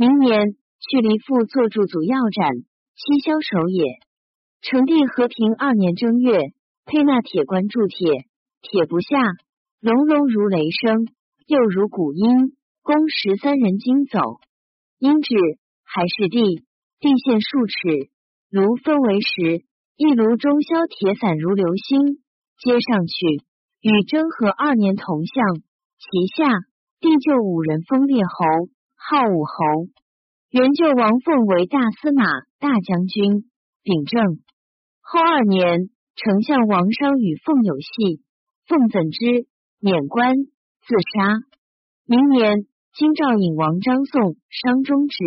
明年，去离父做驻祖要斩，七枭首也。成帝和平二年正月，沛纳铁棺铸铁，铁不下，隆隆如雷声，又如鼓音。公十三人惊走，因至还是地，地陷数尺，炉分为十，一炉中消铁散如流星，接上去，与征和二年同向。其下，地就五人封列侯，号武侯。原就王凤为大司马、大将军，秉政。后二年，丞相王商与凤有隙，凤怎知，免官，自杀。明年，京兆尹王张宋商中职，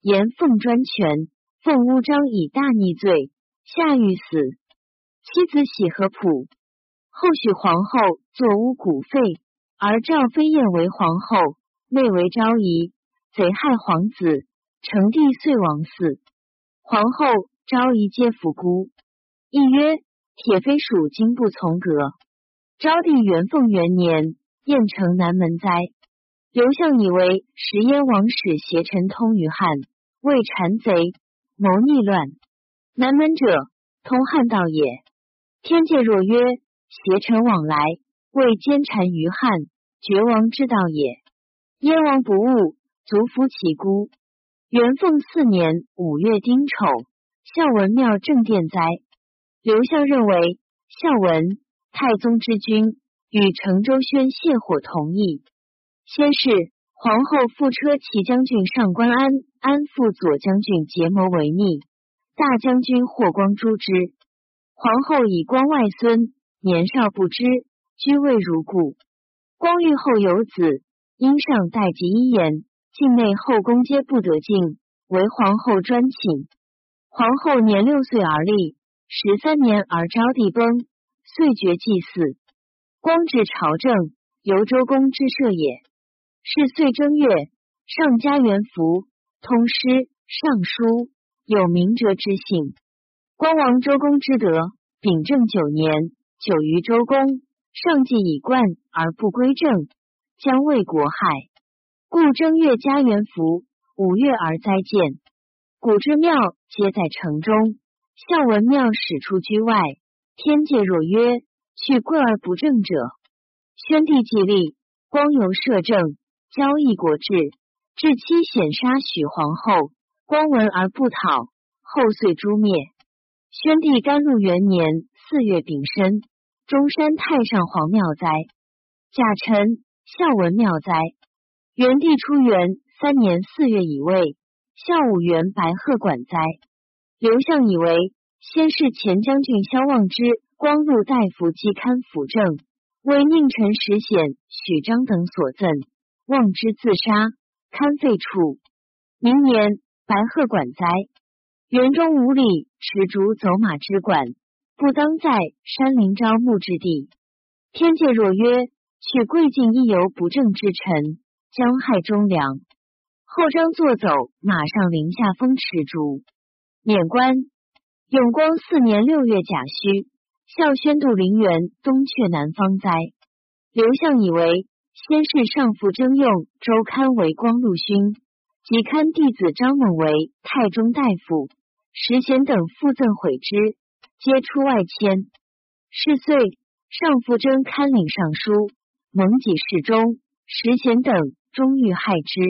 言凤专权，凤诬章以大逆罪，下狱死。妻子喜和普，后许皇后作诬古废，而赵飞燕为皇后，妹为昭仪，贼害皇子，成帝遂亡死。皇后、昭仪皆伏孤。亦曰：铁飞属经不从革。昭帝元凤元年，燕城南门灾。刘向以为时燕王使邪臣通于汉，为谗贼谋逆乱。南门者，通汉道也。天界若曰邪臣往来，为奸谗于汉，绝王之道也。燕王不务，族服其孤。元凤四年五月丁丑，孝文庙正殿灾。刘向认为孝文太宗之君与成州宣泄火同意。先是皇后复车骑将军上官安，安副左将军结谋为逆，大将军霍光诛之。皇后以光外孙年少不知，居位如故。光遇后有子，因上代及一言，境内后宫皆不得进，为皇后专寝。皇后年六岁而立。十三年而昭帝崩，遂绝祭祀。光至朝政，由周公之设也。是岁正月，上加元服，通诗、尚书，有明哲之性。光王周公之德，秉政九年，久于周公，上既以冠而不归政，将为国害。故正月加元服，五月而灾建。古之庙皆在城中。孝文庙始出居外，天界若曰去贵而不正者，宣帝既立，光由摄政，交易国志，至期显杀许皇后，光闻而不讨，后遂诛灭。宣帝甘露元年四月丙申，中山太上皇庙灾，甲辰孝文庙灾。元帝初元三年四月乙未，孝武元白鹤馆灾。刘向以为，先是前将军萧望之、光禄大夫季堪辅政，为宁臣石显、许章等所赠，望之自杀，堪废黜。明年，白鹤馆灾，园中五里持竹走马之馆，不当在山林朝暮之地。天界若曰取贵境一游不正之臣，将害忠良。后章坐走马上临下风持竹。免官。永光四年六月甲戌，孝宣度陵园东阙南方灾。刘向以为先是上父征用周堪为光禄勋，及堪弟子张猛为太中大夫，石贤等附赠毁之，皆出外迁。是岁，上父征堪领尚书，蒙己侍中，石贤等终欲害之。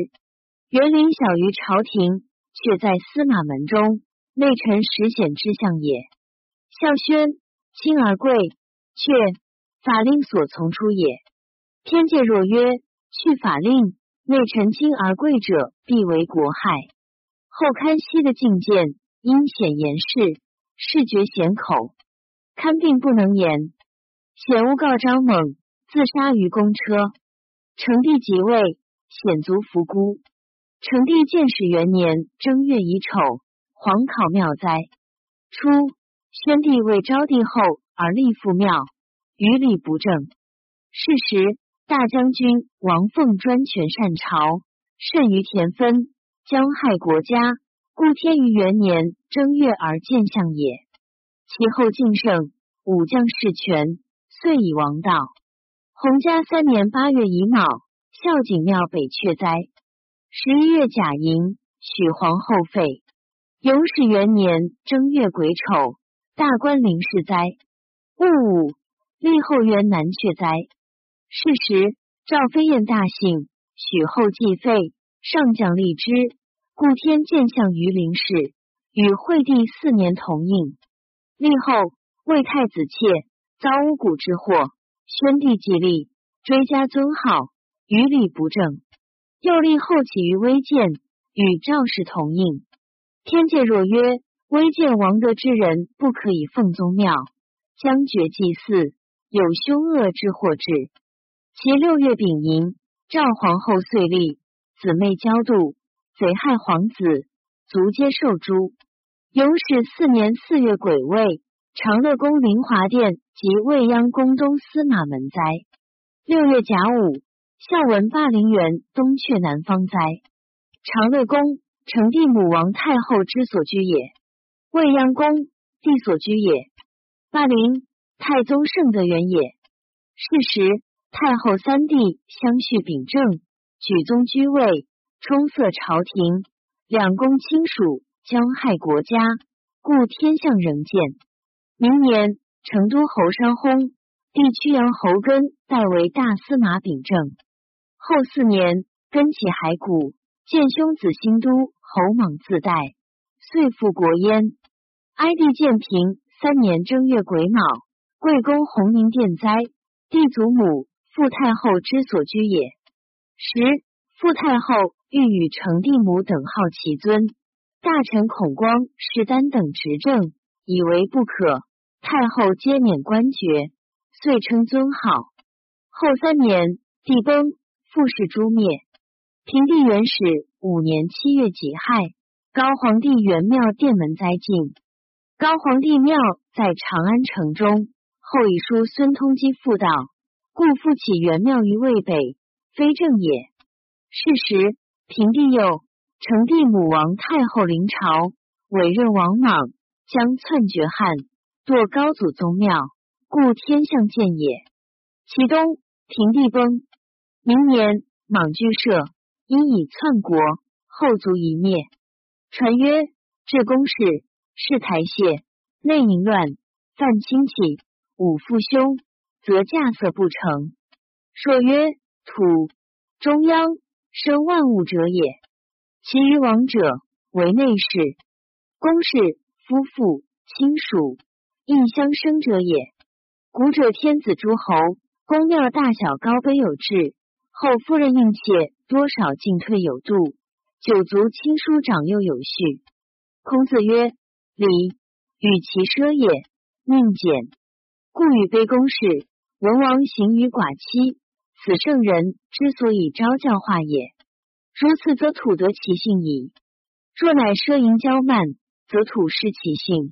元陵小于朝廷，却在司马门中。内臣实显之相也。孝宣亲而贵，却法令所从出也。天界若曰去法令，内臣亲而贵者，必为国害。后堪西的进谏，因显言事，视觉险口，堪病不能言，显诬告张猛，自杀于公车。成帝即位，显族伏孤。成帝建始元年正月乙丑。黄考庙灾，初，宣帝为昭帝后而立父庙，于礼不正。是时，大将军王凤专权擅朝，甚于田分，将害国家，故天于元年正月而见相也。其后敬圣，武将事权，遂以王道。洪嘉三年八月乙卯，孝景庙北阙灾。十一月甲寅，许皇后废。永始元年正月癸丑，大官临事灾。戊午，立后元南阙灾。是时，赵飞燕大幸，许后继废，上将立之，故天见相于林氏，与惠帝四年同应。立后为太子妾，遭巫蛊之祸，宣帝既立，追加尊号，于礼不正。又立后起于微贱，与赵氏同应。天界若曰微贱王德之人，不可以奉宗庙，将绝祭祀，有凶恶之祸至。其六月丙寅，赵皇后遂立，姊妹交妒，贼害皇子，卒皆受诛。永始四年四月癸未，长乐宫灵华殿及未央宫东司马门灾。六月甲午。孝文霸陵园东阙南方哉，长乐宫成帝母王太后之所居也。未央宫帝所居也。霸陵太宗圣德元也。是时太后三帝相续秉政，举宗居位，充塞朝廷，两宫亲属将害国家，故天象仍见。明年成都侯山薨，帝曲阳侯根代为大司马秉政。后四年，根起骸骨，见兄子新都侯莽自代，遂复国焉。哀帝建平三年正月癸卯，贵公弘宁殿灾，帝祖母傅太后之所居也。时傅太后欲与成帝母等号其尊，大臣孔光、士丹等执政，以为不可。太后皆免官爵，遂称尊号。后三年，帝崩。复氏诛灭。平帝元始五年七月己亥，高皇帝元庙殿门灾尽。高皇帝庙在长安城中，后以书孙通基复道，故复起元庙于渭北，非正也。是时，平帝又成帝母王太后临朝，委任王莽将篡绝汉，堕高祖宗庙，故天象见也。其东，平帝崩。明年，莽居社，因以篡国，后族一灭。传曰：至公事，事台谢，内淫乱，犯亲戚，武父兄，则驾色不成。说曰：土中央生万物者也。其余王者，为内侍、公事、夫妇、亲属，亦相生者也。古者天子诸侯，宫庙大小高卑有制。后夫人应妾多少进退有度，九族亲疏长幼有序。孔子曰：“礼与其奢也，宁俭。故与卑公事，文王行于寡妻，此圣人之所以昭教化也。如此，则土得其性矣。若乃奢淫骄慢，则土失其性。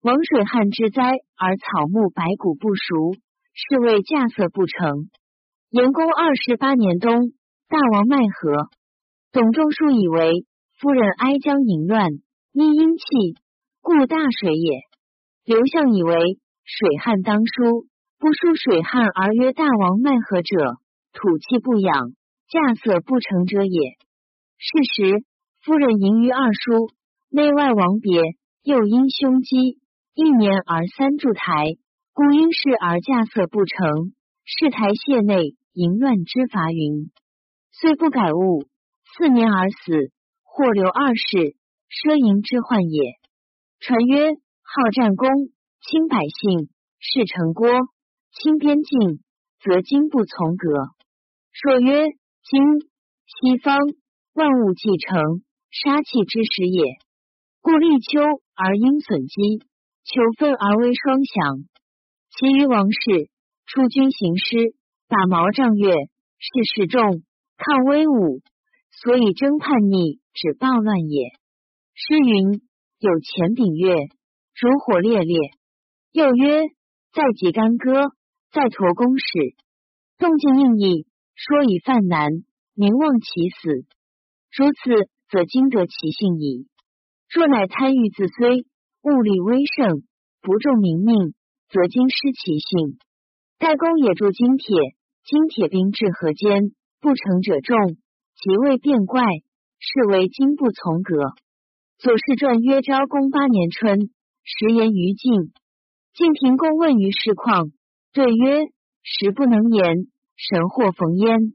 王水旱之灾，而草木白骨不熟，是谓稼穑不成。”延公二十八年冬，大王麦和。董仲舒以为夫人哀将淫乱，因阴气，故大水也。刘向以为水旱当疏，不疏水旱而曰大王麦禾者，土气不养，稼穑不成者也。是时，夫人淫于二叔，内外王别，又因胸肌，一年而三柱台，故因事而稼穑不成，是台谢内。淫乱之法云，虽不改物，四年而死，或留二世，奢淫之患也。传曰：好战功，轻百姓，事成郭，轻边境，则经不从革。说曰：今西方万物既成，杀气之时也。故立秋而阴损积，求分而为霜降。其余王室出军行师。打毛仗月，事事重，抗威武，所以征叛逆，止暴乱也。诗云：“有前丙月，如火烈烈。”又曰：“在己干戈，在驼弓矢。”动静应义，说以犯难，名望其死。如此，则经得其性矣。若乃贪欲自虽，物力威盛，不重民命，则经失其性。盖公也铸金铁。金铁兵至河间，不成者众，即为变怪，是为今不从革。左氏传曰：昭公八年春，时言于晋。晋平公问于事况，对曰：时不能言，神或逢焉。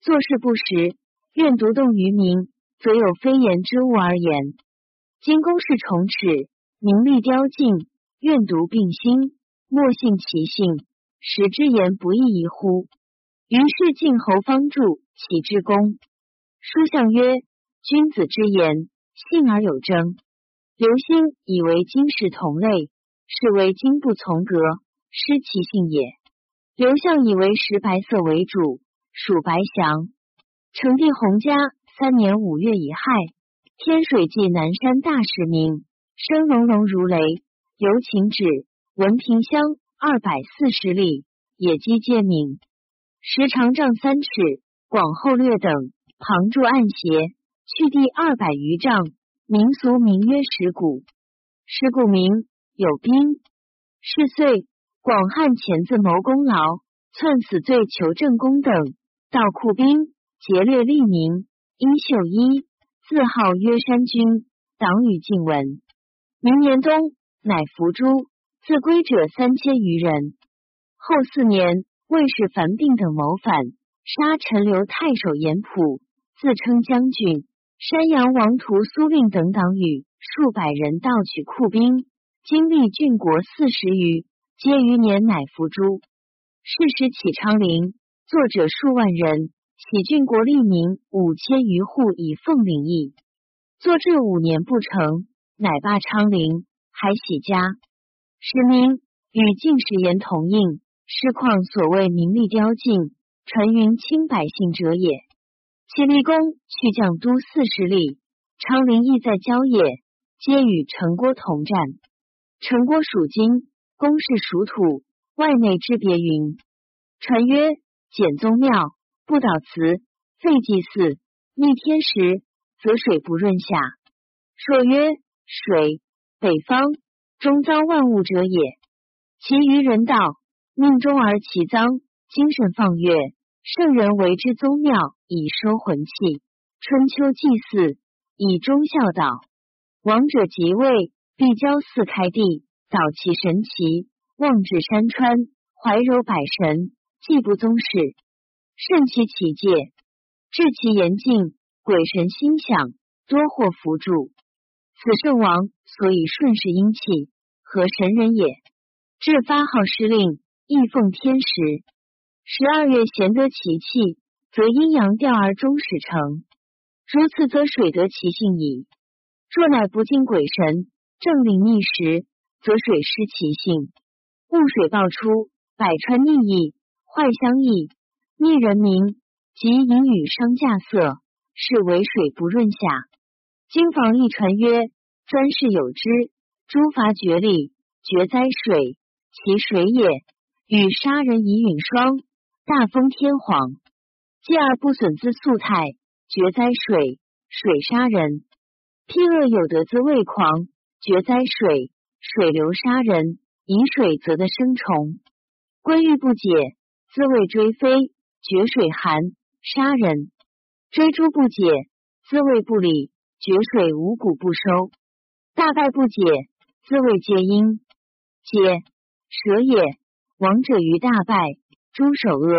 做事不实，愿独动于民，则有非言之物而言。今公事重齿，名利凋尽，愿独并心，莫信其性，使之言不义宜乎？于是晋侯方助其之功。书相曰：君子之言，信而有征。刘歆以为今世同类，是为今不从革，失其性也。刘向以为石白色为主。属白祥，成帝洪嘉三年五月乙亥，天水记南山大使名，声隆隆如雷。由秦止，文平乡二百四十里，野鸡皆鸣。时长丈三尺，广厚略等，旁柱暗斜，去地二百余丈。民俗名曰石鼓。石鼓名有兵。是岁，广汉钳子谋功劳，篡死罪求正宫等。盗库兵劫掠利民，殷秀一自号曰山君，党羽尽闻。明年冬，乃伏诛，自归者三千余人。后四年，魏氏樊病等谋反，杀陈留太守严普，自称将军。山阳王图苏令等党羽数百人盗取库兵，经历郡国四十余，皆余年乃伏诛。是时起昌陵。作者数万人，喜郡国利民五千余户以奉领役。作至五年不成，乃罢昌陵，还喜家。使民与进士言同应，是况所谓名利凋尽，传云清百姓者也。其立功去将都四十里，昌陵亦在郊野，皆与陈郭同战。陈郭属金，公是属土，外内之别云。传曰。简宗庙不蹈祠，废祭祀，逆天时，则水不润下。说曰：水，北方终遭万物者也。其余人道，命中而其脏，精神放月，圣人为之宗庙，以收魂气。春秋祭祀，以忠孝道。王者即位，必交祀开地，导其神奇，望至山川，怀柔百神。既不宗室，慎其起戒，治其严禁，鬼神心想，多获福助。此圣王所以顺势阴气，和神人也。至发号施令，亦奉天时。十二月贤得其气，则阴阳调而终始成。如此，则水得其性矣。若乃不敬鬼神，正令逆时，则水失其性，雾水爆出，百川逆溢。坏相异，逆人民，及淫雨伤稼色，是为水不润下。经房一传曰：专事有之，诸伐绝力，绝灾水，其水也。与杀人以允霜，大风天黄，继而不损之素态，绝灾水，水杀人。辟恶有德之畏狂，绝灾水，水流杀人。饮水则得生虫，归欲不解。滋味追飞，绝水寒，杀人；追诛不解，滋味不理，绝水五谷不收。大败不解，滋味皆阴。解蛇也，王者于大败，诸首恶，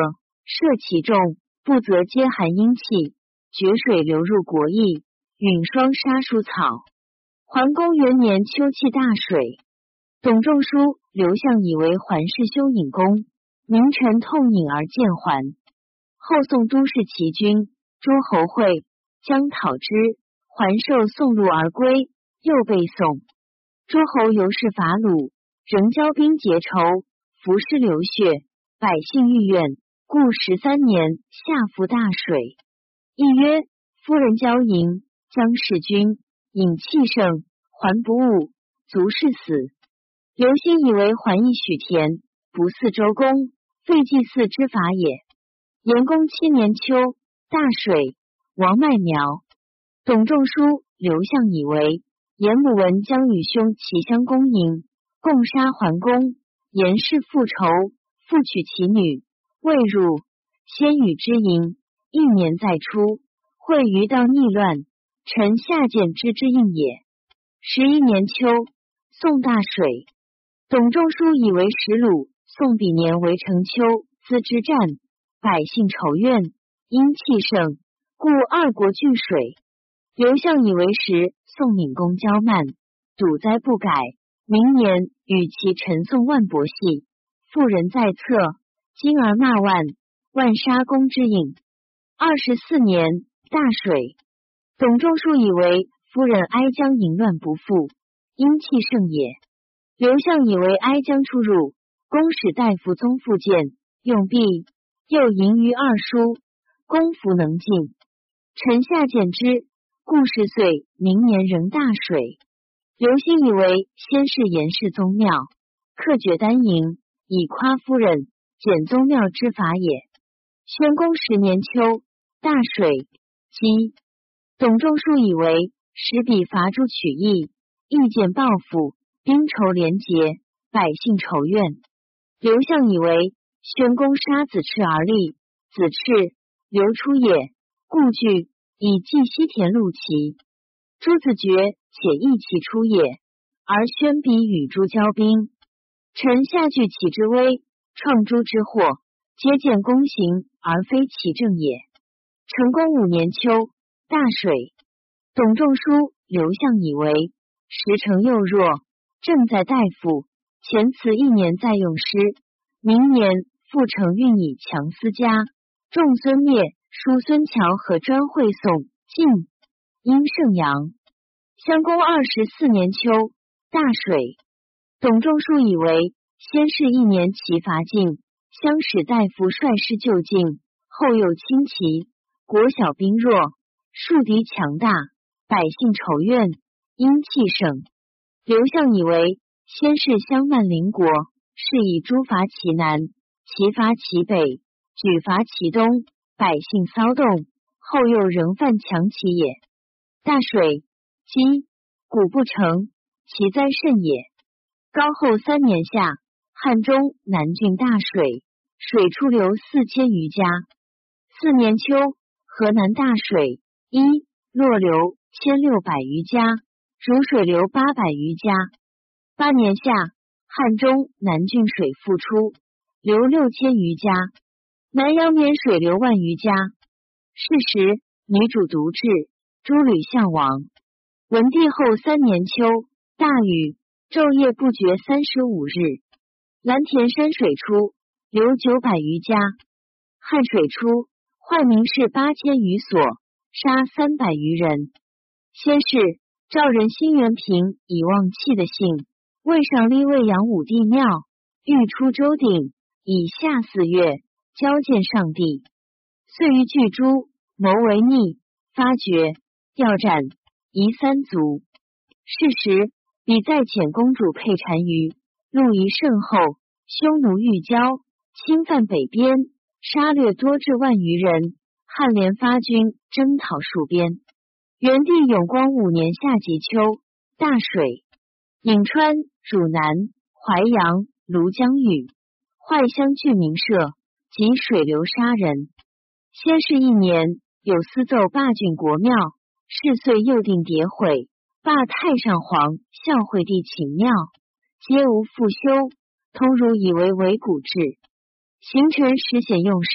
射其众，不则皆含阴气。绝水流入国邑，陨霜杀蔬草。桓公元年秋气大水，董仲舒、刘向以为桓氏修引功。名臣痛饮而见桓。后宋都市齐军，诸侯会将讨之，桓受送入而归，又被宋。诸侯由是伐鲁，仍交兵结仇，服尸流血，百姓欲怨，故十三年下伏大水。亦曰：夫人交淫，将弑君，饮气盛，还不悟，卒是死。刘歆以为还义许田。不似周公废祭祀之法也。延公七年秋，大水，王麦苗。董仲舒、刘向以为严母闻将与兄齐相公迎，共杀桓公。严氏复仇，复娶其女，未入，先与之营。一年再出，会于道逆乱，臣下见之之应也。十一年秋，宋大水，董仲舒以为石鲁。宋比年为成丘，资之战，百姓仇怨，因气盛，故二国俱水。刘向以为时，宋闵公骄慢，堵灾不改。明年与其陈宋万伯系，妇人在侧，今而骂万，万杀公之影。二十四年，大水，董仲舒以为夫人哀将淫乱不复，阴气盛也。刘向以为哀将出入。公使大夫宗复见，用币，又淫于二叔，公服能进。臣下见之，故事岁，明年仍大水。刘歆以为先是严氏宗庙，克绝丹营，以夸夫人，简宗庙之法也。宣公十年秋，大水，饥。董仲舒以为使彼伐诸取义，意见报复，兵仇连结，百姓仇怨。刘向以为宣公杀子赤而立，子赤流出也，故惧以祭西田陆齐。朱子觉且义其出也，而宣比与诸交兵。臣下惧其之威，创诸之祸，皆见公行而非其政也。成公五年秋，大水。董仲舒、刘向以为时成又弱，正在大夫。前辞一年再用师，明年复成运以强思家。仲孙灭、叔孙侨和专会宋晋，阴盛阳。襄公二十四年秋，大水。董仲舒以为先是一年齐伐晋，相使大夫率师就晋，后又轻齐，国小兵弱，树敌强大，百姓仇怨，阴气盛。刘向以为。先是相慢邻国，是以诸伐其南，齐伐其北，举伐其东，百姓骚动。后又仍犯强其也。大水积，谷不成，其灾甚也。高后三年夏，汉中南郡大水，水出流四千余家。四年秋，河南大水，一洛流千六百余家，汝水流八百余家。八年夏，汉中南郡水复出，流六千余家；南阳免水流万余家。是时，女主独治，诸吕相亡。文帝后三年秋，大雨，昼夜不绝三十五日。蓝田山水出，流九百余家。汉水出，坏名士八千余所，杀三百余人。先是，赵人辛元平以望气的姓。魏上立魏阳武帝庙，欲出周鼎，以下四月交见上帝。遂于巨诸谋为逆，发觉要斩，夷三族。是时，比在遣公主配单于，路夷甚厚，匈奴欲交，侵犯北边，杀掠多至万余人。汉连发军征讨戍边。元帝永光五年夏及秋，大水。颍川、汝南、淮阳、庐江雨，坏乡郡民社，及水流杀人。先是一年，有司奏罢郡国庙，是岁又定迭毁，罢太上皇孝惠帝寝庙，皆无复修。通儒以为为古制，形成实显用事。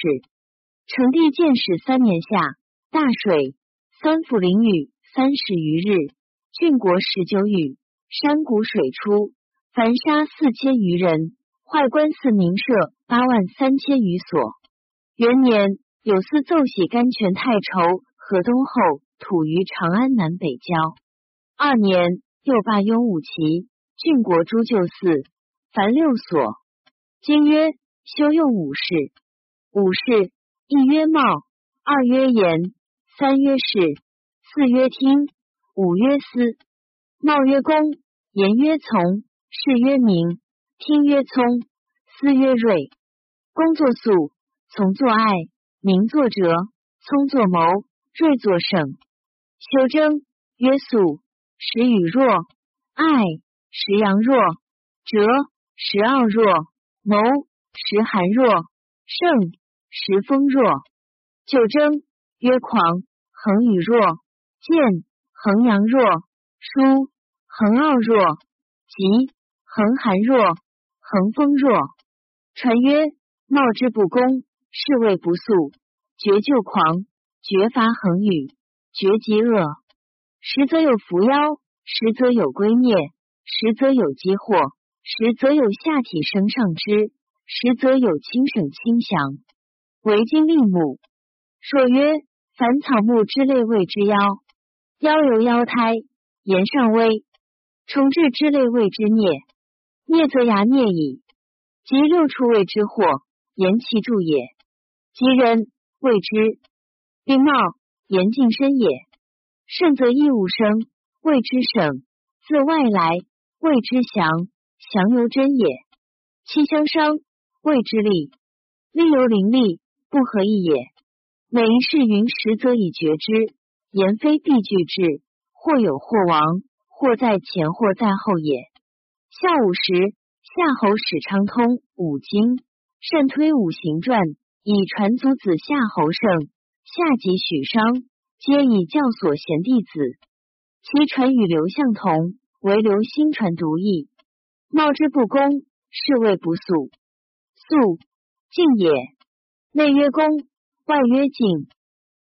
成帝建始三年夏，大水，三府淋雨三十余日，郡国十九雨。山谷水出，凡杀四千余人，坏官寺民舍八万三千余所。元年，有司奏喜甘泉太畴河东后，土于长安南北郊。二年，又罢雍武齐郡国诸旧寺，凡六所。今曰修用武士，武士一曰茂，二曰言，三曰事，四曰听，五曰思。茂曰公，言曰从，事曰明，听曰聪，思曰睿。公作素，从作爱，明作哲，聪作谋，睿作圣。修征曰素，时与弱，爱时阳弱，折时傲弱，谋时寒弱，胜时风弱。九征曰狂，恒与弱，见衡阳若，书衡傲若，吉衡寒若，恒风若。传曰：冒之不公，是谓不速；绝救狂，绝伐横宇，绝极恶。实则有伏妖，实则有归灭，实则有积祸，实则有下体生上之，实则有轻省轻降。为今令母说曰：凡草木之类谓之妖，妖由妖胎，言上微；虫豸之类谓之孽，孽则牙孽矣。及六畜谓之祸，言其助也；及人谓之病冒，言近身也。甚则异物生，谓之省；自外来，谓之祥，祥由真也。其相伤，谓之利，利由灵力，不合意也。每一事云实则以决之，言非必具之，或有或亡，或在前，或在后也。下午时。夏侯史昌通五经，善推五行传，以传祖子夏侯胜、夏及许商，皆以教所贤弟子。其传与刘向同，唯刘心传独异。貌之不公，是谓不素。素敬也，内曰公，外曰敬。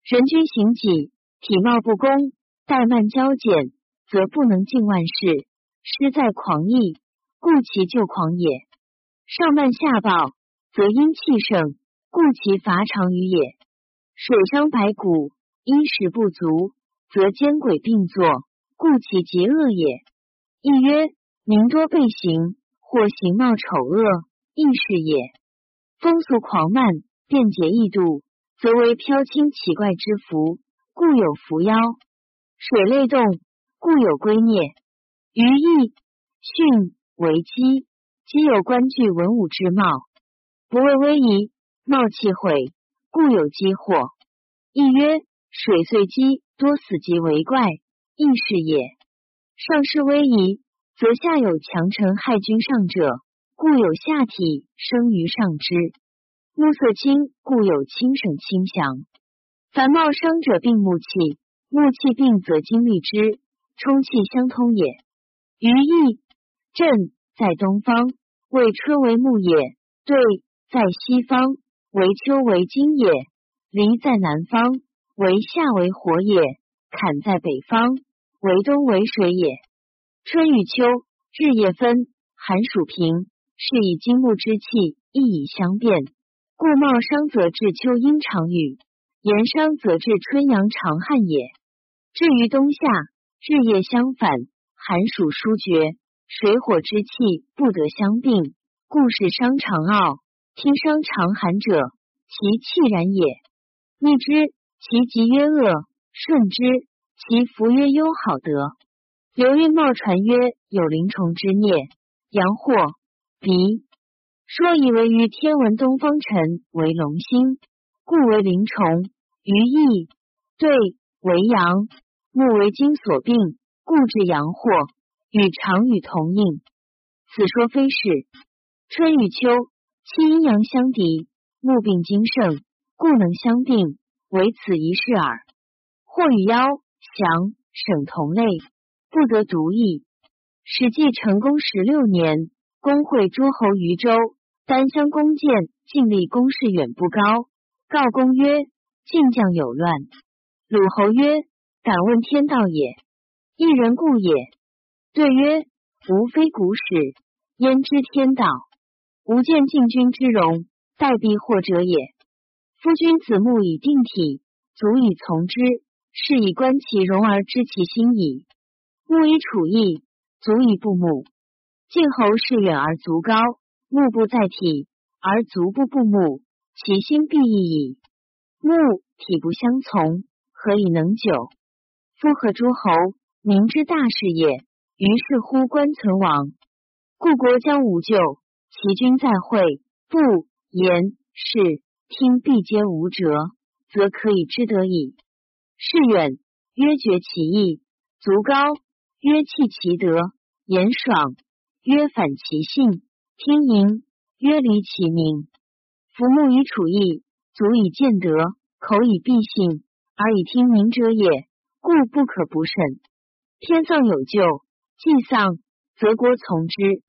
人君行己，体貌不公，怠慢骄简，则不能尽万事，失在狂意。故其就狂也，上慢下暴，则阴气盛，故其乏长于也。水伤百谷，衣食不足，则奸鬼并作，故其极恶也。亦曰：民多背行，或形貌丑恶，亦是也。风俗狂慢，便捷易度，则为飘轻奇怪之福，故有伏妖；水类动，故有归孽。于义训。为姬，姬有官具文武之貌，不畏威仪，貌气毁，故有积祸。亦曰：水岁积，多死即为怪，亦是也。上士威仪，则下有强臣害君上者，故有下体生于上之。目色清，故有轻省轻降。凡冒伤者，病目气，目气病则精力之，冲气相通也。于意。震在东方，为春为木也；对在西方，为秋为金也；离在南方，为夏为火也；坎在北方，为冬为水也。春与秋，日夜分，寒暑平，是以金木之气亦以相变。故茂商则至秋阴长雨，炎商则至春阳长旱也。至于冬夏，日夜相反，寒暑疏绝。水火之气不得相并，故是商长傲。听伤长寒者，其气然也。逆之，其疾曰恶；顺之，其福曰优好德。刘运茂传曰：有灵虫之孽，阳祸鼻。说以为于天文东方辰为龙星，故为灵虫。于意对为阳，木为金所病，故治阳祸。与常与同应，此说非是。春与秋，其阴阳相敌，木病精盛，故能相并，唯此一事耳。或与妖祥省同类，不得独异。史记成功十六年，公会诸侯于周，单相弓箭尽力攻势远不高，告公曰：“晋将有乱。”鲁侯曰：“敢问天道也。一人故也。”对曰：吾非古史，焉知天道？吾见晋君之容，待必祸者也。夫君子目以定体，足以从之，是以观其容而知其心矣。目以处义，足以不目。晋侯视远而足高，目不在体而足不不目，其心必异矣。目体不相从，何以能久？夫何诸侯，明之大事也。于是乎，官存亡，故国将无救。其君在会，不言是听，必皆无辙，则可以知得矣。是远曰绝其意，足高曰弃其德，言爽曰反其性，听盈曰离其名。夫目以处义，足以见德，口以必信，而以听名者也。故不可不慎。天丧有救，既丧则国从之。